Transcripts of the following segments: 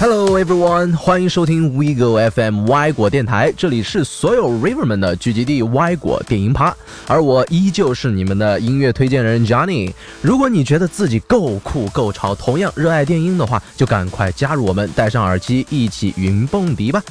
Hello everyone，欢迎收听 WeGo FM 歪果电台，这里是所有 River 们的聚集地歪果电音趴，而我依旧是你们的音乐推荐人 Johnny。如果你觉得自己够酷够潮，同样热爱电音的话，就赶快加入我们，戴上耳机一起云蹦迪吧。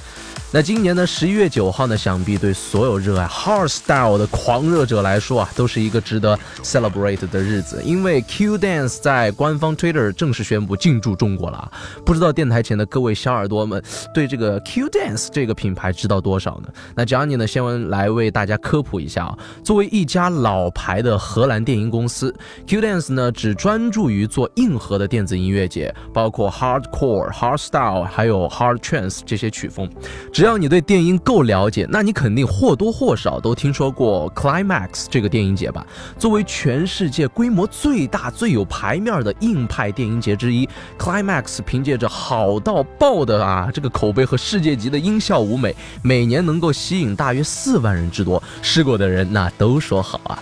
那今年的十一月九号呢，想必对所有热爱 Hard Style 的狂热者来说啊，都是一个值得 celebrate 的日子，因为 Q Dance 在官方 Twitter 正式宣布进驻中国了啊！不知道电台前的各位小耳朵们对这个 Q Dance 这个品牌知道多少呢？那 Johnny 呢，先来为大家科普一下啊。作为一家老牌的荷兰电音公司，Q Dance 呢只专注于做硬核的电子音乐节，包括 Hardcore、Hard Style 还有 Hard Trance 这些曲风。只要你对电音够了解，那你肯定或多或少都听说过 Climax 这个电音节吧？作为全世界规模最大、最有牌面的硬派电音节之一，Climax 凭借着好到爆的啊这个口碑和世界级的音效舞美，每年能够吸引大约四万人之多。试过的人那都说好啊。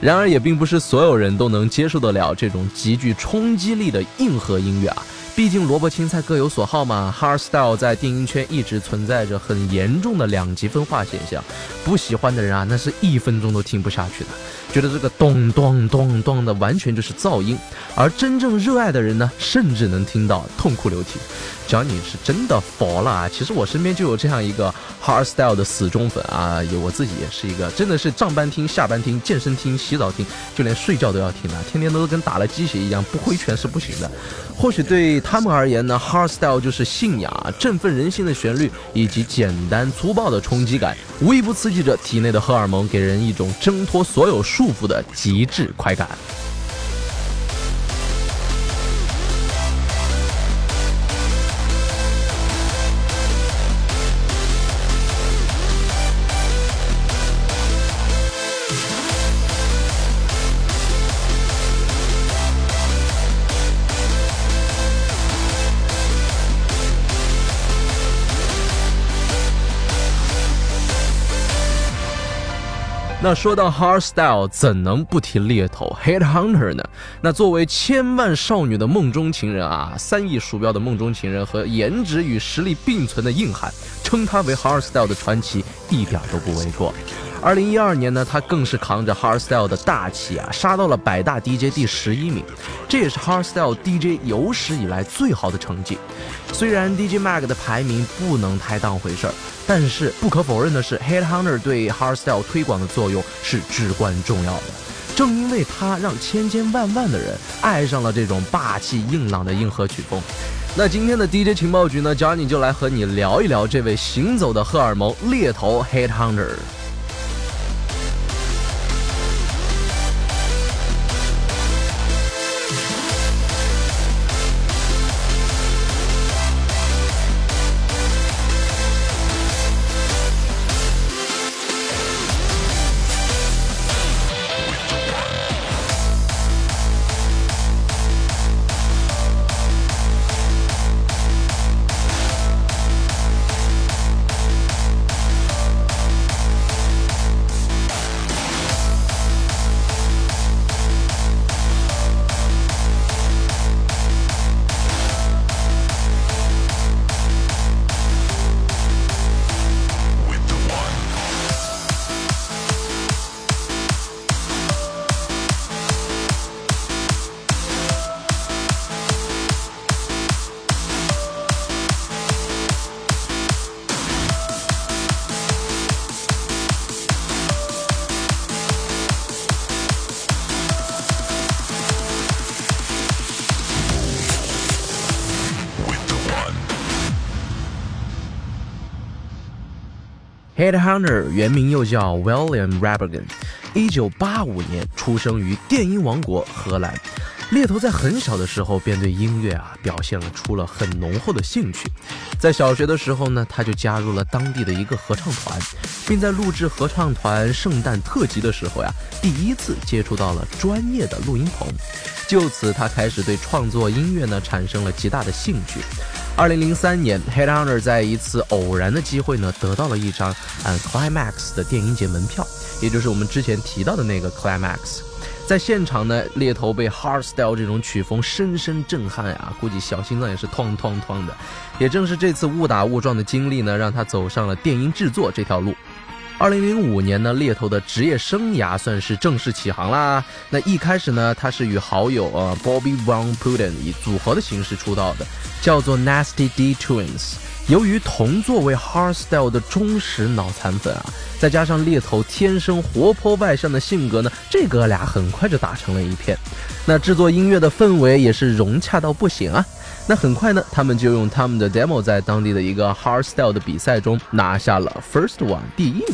然而，也并不是所有人都能接受得了这种极具冲击力的硬核音乐啊。毕竟萝卜青菜各有所好嘛，Hard Style 在电音圈一直存在着很严重的两极分化现象。不喜欢的人啊，那是一分钟都听不下去的，觉得这个咚咚咚咚的完全就是噪音；而真正热爱的人呢，甚至能听到痛哭流涕。只要你是真的佛了啊！其实我身边就有这样一个 Hard Style 的死忠粉啊，有我自己也是一个，真的是上班听、下班听、健身听、洗澡听，就连睡觉都要听的，天天都跟打了鸡血一样，不挥拳是不行的。或许对他们而言呢，Hard Style 就是信仰、振奋人心的旋律，以及简单粗暴的冲击感，无一不刺激着体内的荷尔蒙，给人一种挣脱所有束缚的极致快感。那说到 hard style，怎能不提猎头 head hunter 呢？那作为千万少女的梦中情人啊，三亿鼠标的梦中情人和颜值与实力并存的硬汉，称他为 hard style 的传奇一点都不为过。二零一二年呢，他更是扛着 hardstyle 的大旗啊，杀到了百大 DJ 第十一名，这也是 hardstyle DJ 有史以来最好的成绩。虽然 DJ Mag 的排名不能太当回事儿，但是不可否认的是，Headhunter 对 hardstyle 推广的作用是至关重要的。正因为他让千千万万的人爱上了这种霸气硬朗的硬核曲风。那今天的 DJ 情报局呢 jonny 就来和你聊一聊这位行走的荷尔蒙猎头 Headhunter。Headhunter 原名又叫 William Rabergen，一九八五年出生于电音王国荷兰。猎头在很小的时候便对音乐啊表现了出了很浓厚的兴趣。在小学的时候呢，他就加入了当地的一个合唱团，并在录制合唱团圣诞特辑的时候呀，第一次接触到了专业的录音棚。就此，他开始对创作音乐呢产生了极大的兴趣。二零零三年，Headhunter 在一次偶然的机会呢，得到了一张嗯 Climax 的电音节门票，也就是我们之前提到的那个 Climax。在现场呢，猎头被 hardstyle 这种曲风深深震撼啊，估计小心脏也是哐哐哐的。也正是这次误打误撞的经历呢，让他走上了电音制作这条路。二零零五年呢，猎头的职业生涯算是正式起航啦。那一开始呢，他是与好友呃 Bobby Van Puden 以组合的形式出道的，叫做 Nasty D Twins。由于同作为 Hardstyle 的忠实脑残粉啊，再加上猎头天生活泼外向的性格呢，这哥俩很快就打成了一片。那制作音乐的氛围也是融洽到不行啊。那很快呢，他们就用他们的 demo 在当地的一个 hardstyle 的比赛中拿下了 first one 第一名，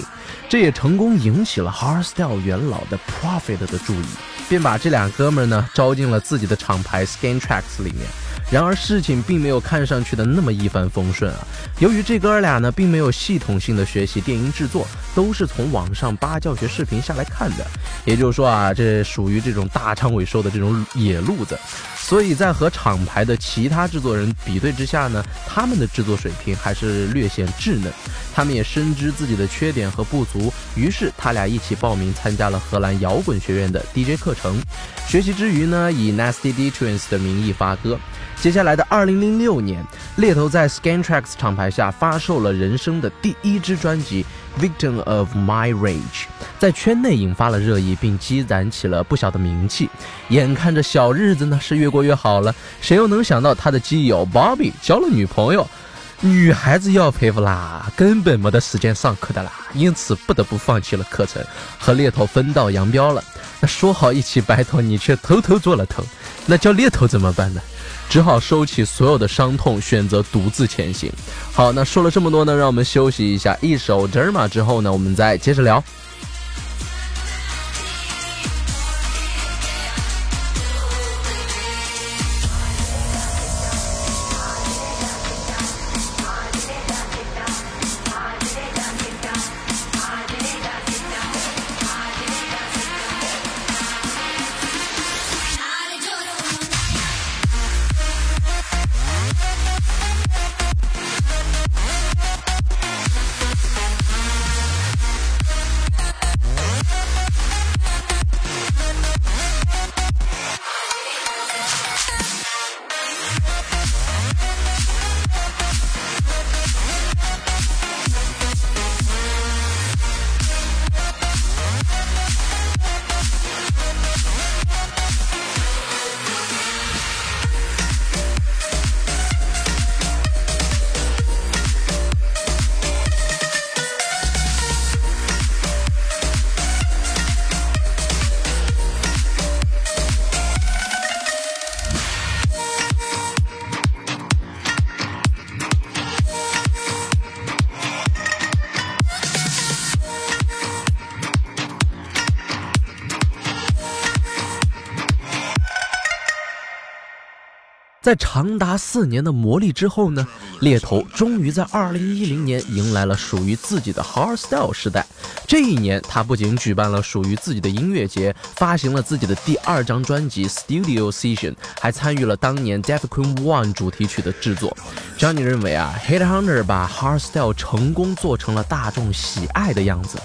这也成功引起了 hardstyle 元老的 Profit 的注意，便把这俩哥们呢招进了自己的厂牌 Scantrax 里面。然而事情并没有看上去的那么一帆风顺啊！由于这哥俩呢并没有系统性的学习电音制作，都是从网上扒教学视频下来看的，也就是说啊，这属于这种大长尾兽的这种野路子。所以在和厂牌的其他制作人比对之下呢，他们的制作水平还是略显稚嫩。他们也深知自己的缺点和不足，于是他俩一起报名参加了荷兰摇滚学院的 DJ 课程。学习之余呢，以 Nasty D Twins 的名义发歌。接下来的二零零六年，猎头在 Scantrax 厂牌下发售了人生的第一支专辑《Victim of My Rage》，在圈内引发了热议，并积攒起了不小的名气。眼看着小日子呢是越过过越好了，谁又能想到他的基友 Bobby 交了女朋友？女孩子要陪服啦，根本没得时间上课的啦，因此不得不放弃了课程，和猎头分道扬镳了。那说好一起白头，你却偷偷做了头，那叫猎头怎么办呢？只好收起所有的伤痛，选择独自前行。好，那说了这么多呢，让我们休息一下，一首 Derma 之后呢，我们再接着聊。在长达四年的磨砺之后呢，猎头终于在二零一零年迎来了属于自己的 hardstyle 时代。这一年，他不仅举办了属于自己的音乐节，发行了自己的第二张专辑 Studio Session，还参与了当年 Defqon One 主题曲的制作。Johnny 认为啊，Headhunter 把 hardstyle 成功做成了大众喜爱的样子。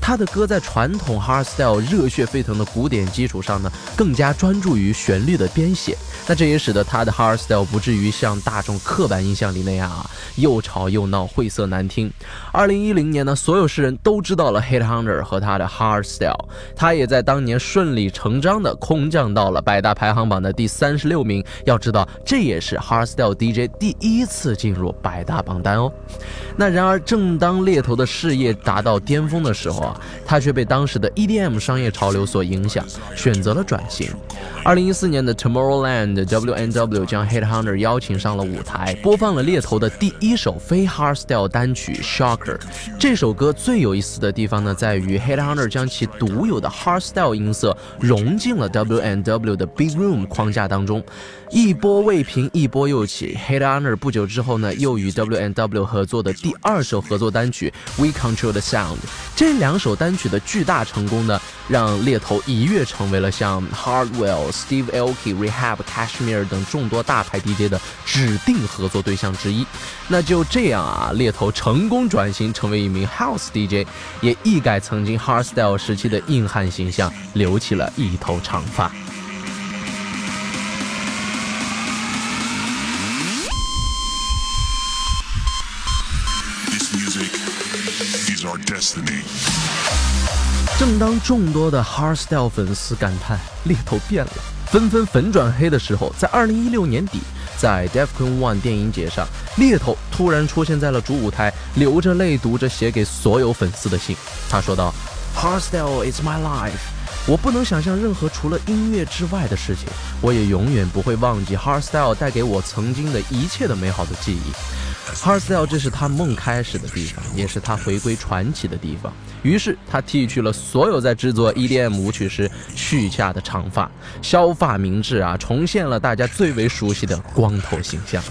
他的歌在传统 hardstyle 热血沸腾的古典基础上呢，更加专注于旋律的编写。那这也使得他的 hardstyle 不至于像大众刻板印象里那样啊，又吵又闹，晦涩难听。二零一零年呢，所有世人都知道了 Headhunter 和他的 hardstyle，他也在当年顺理成章的空降到了百大排行榜的第三十六名。要知道，这也是 hardstyle DJ 第一次进入百大榜单哦。那然而，正当猎头的事业达到巅峰的时候啊，他却被当时的 EDM 商业潮流所影响，选择了转型。二零一四年的 Tomorrowland WNW 将 Headhunter 邀请上了舞台，播放了猎头的第一首非 hardstyle 单曲 Shocker。这首歌最有意思的地方呢，在于 Headhunter 将其独有的 hardstyle 音色融进了 WNW 的 Big Room 框架当中。一波未平，一波又起。h a t e Honor 不久之后呢，又与 W N W 合作的第二首合作单曲《We Control the Sound》，这两首单曲的巨大成功呢，让猎头一跃成为了像 Hardwell、Steve Aoki、Rehab、Cashmere 等众多大牌 DJ 的指定合作对象之一。那就这样啊，猎头成功转型成为一名 House DJ，也一改曾经 Hardstyle 时期的硬汉形象，留起了一头长发。正当众多的 Hardstyle 粉丝感叹猎头变了，纷纷粉转黑的时候，在二零一六年底，在 Defcon One 电影节上，猎头突然出现在了主舞台，流着泪读着写给所有粉丝的信。他说道：“Hardstyle is my life，我不能想象任何除了音乐之外的事情，我也永远不会忘记 Hardstyle 带给我曾经的一切的美好的记忆。” H a r s t y l e 这是他梦开始的地方，也是他回归传奇的地方。于是他剃去了所有在制作 EDM 舞曲时蓄下的长发，削发明志啊，重现了大家最为熟悉的光头形象。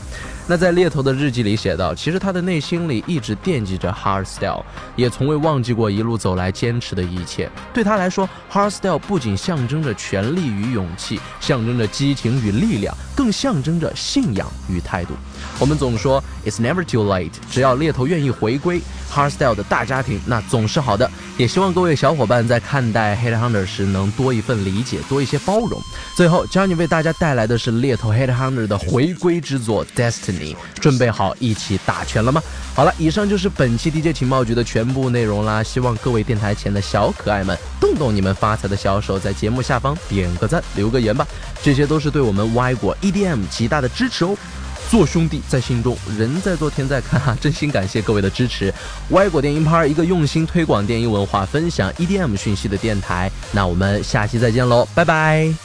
那在猎头的日记里写道，其实他的内心里一直惦记着 Hardstyle，也从未忘记过一路走来坚持的一切。对他来说，Hardstyle 不仅象征着权力与勇气，象征着激情与力量，更象征着信仰与态度。我们总说 It's never too late，只要猎头愿意回归 Hardstyle 的大家庭，那总是好的。也希望各位小伙伴在看待 Headhunter 时能多一份理解，多一些包容。最后，Johnny 为大家带来的是猎头 Headhunter 的回归之作 Destiny。准备好一起打拳了吗？好了，以上就是本期 DJ 情报局的全部内容啦。希望各位电台前的小可爱们，动动你们发财的小手，在节目下方点个赞，留个言吧。这些都是对我们 Y 果 EDM 极大的支持哦。做兄弟在心中，人在做天在看哈，真心感谢各位的支持。歪果电音趴，一个用心推广电音文化、分享 EDM 讯息的电台。那我们下期再见喽，拜拜。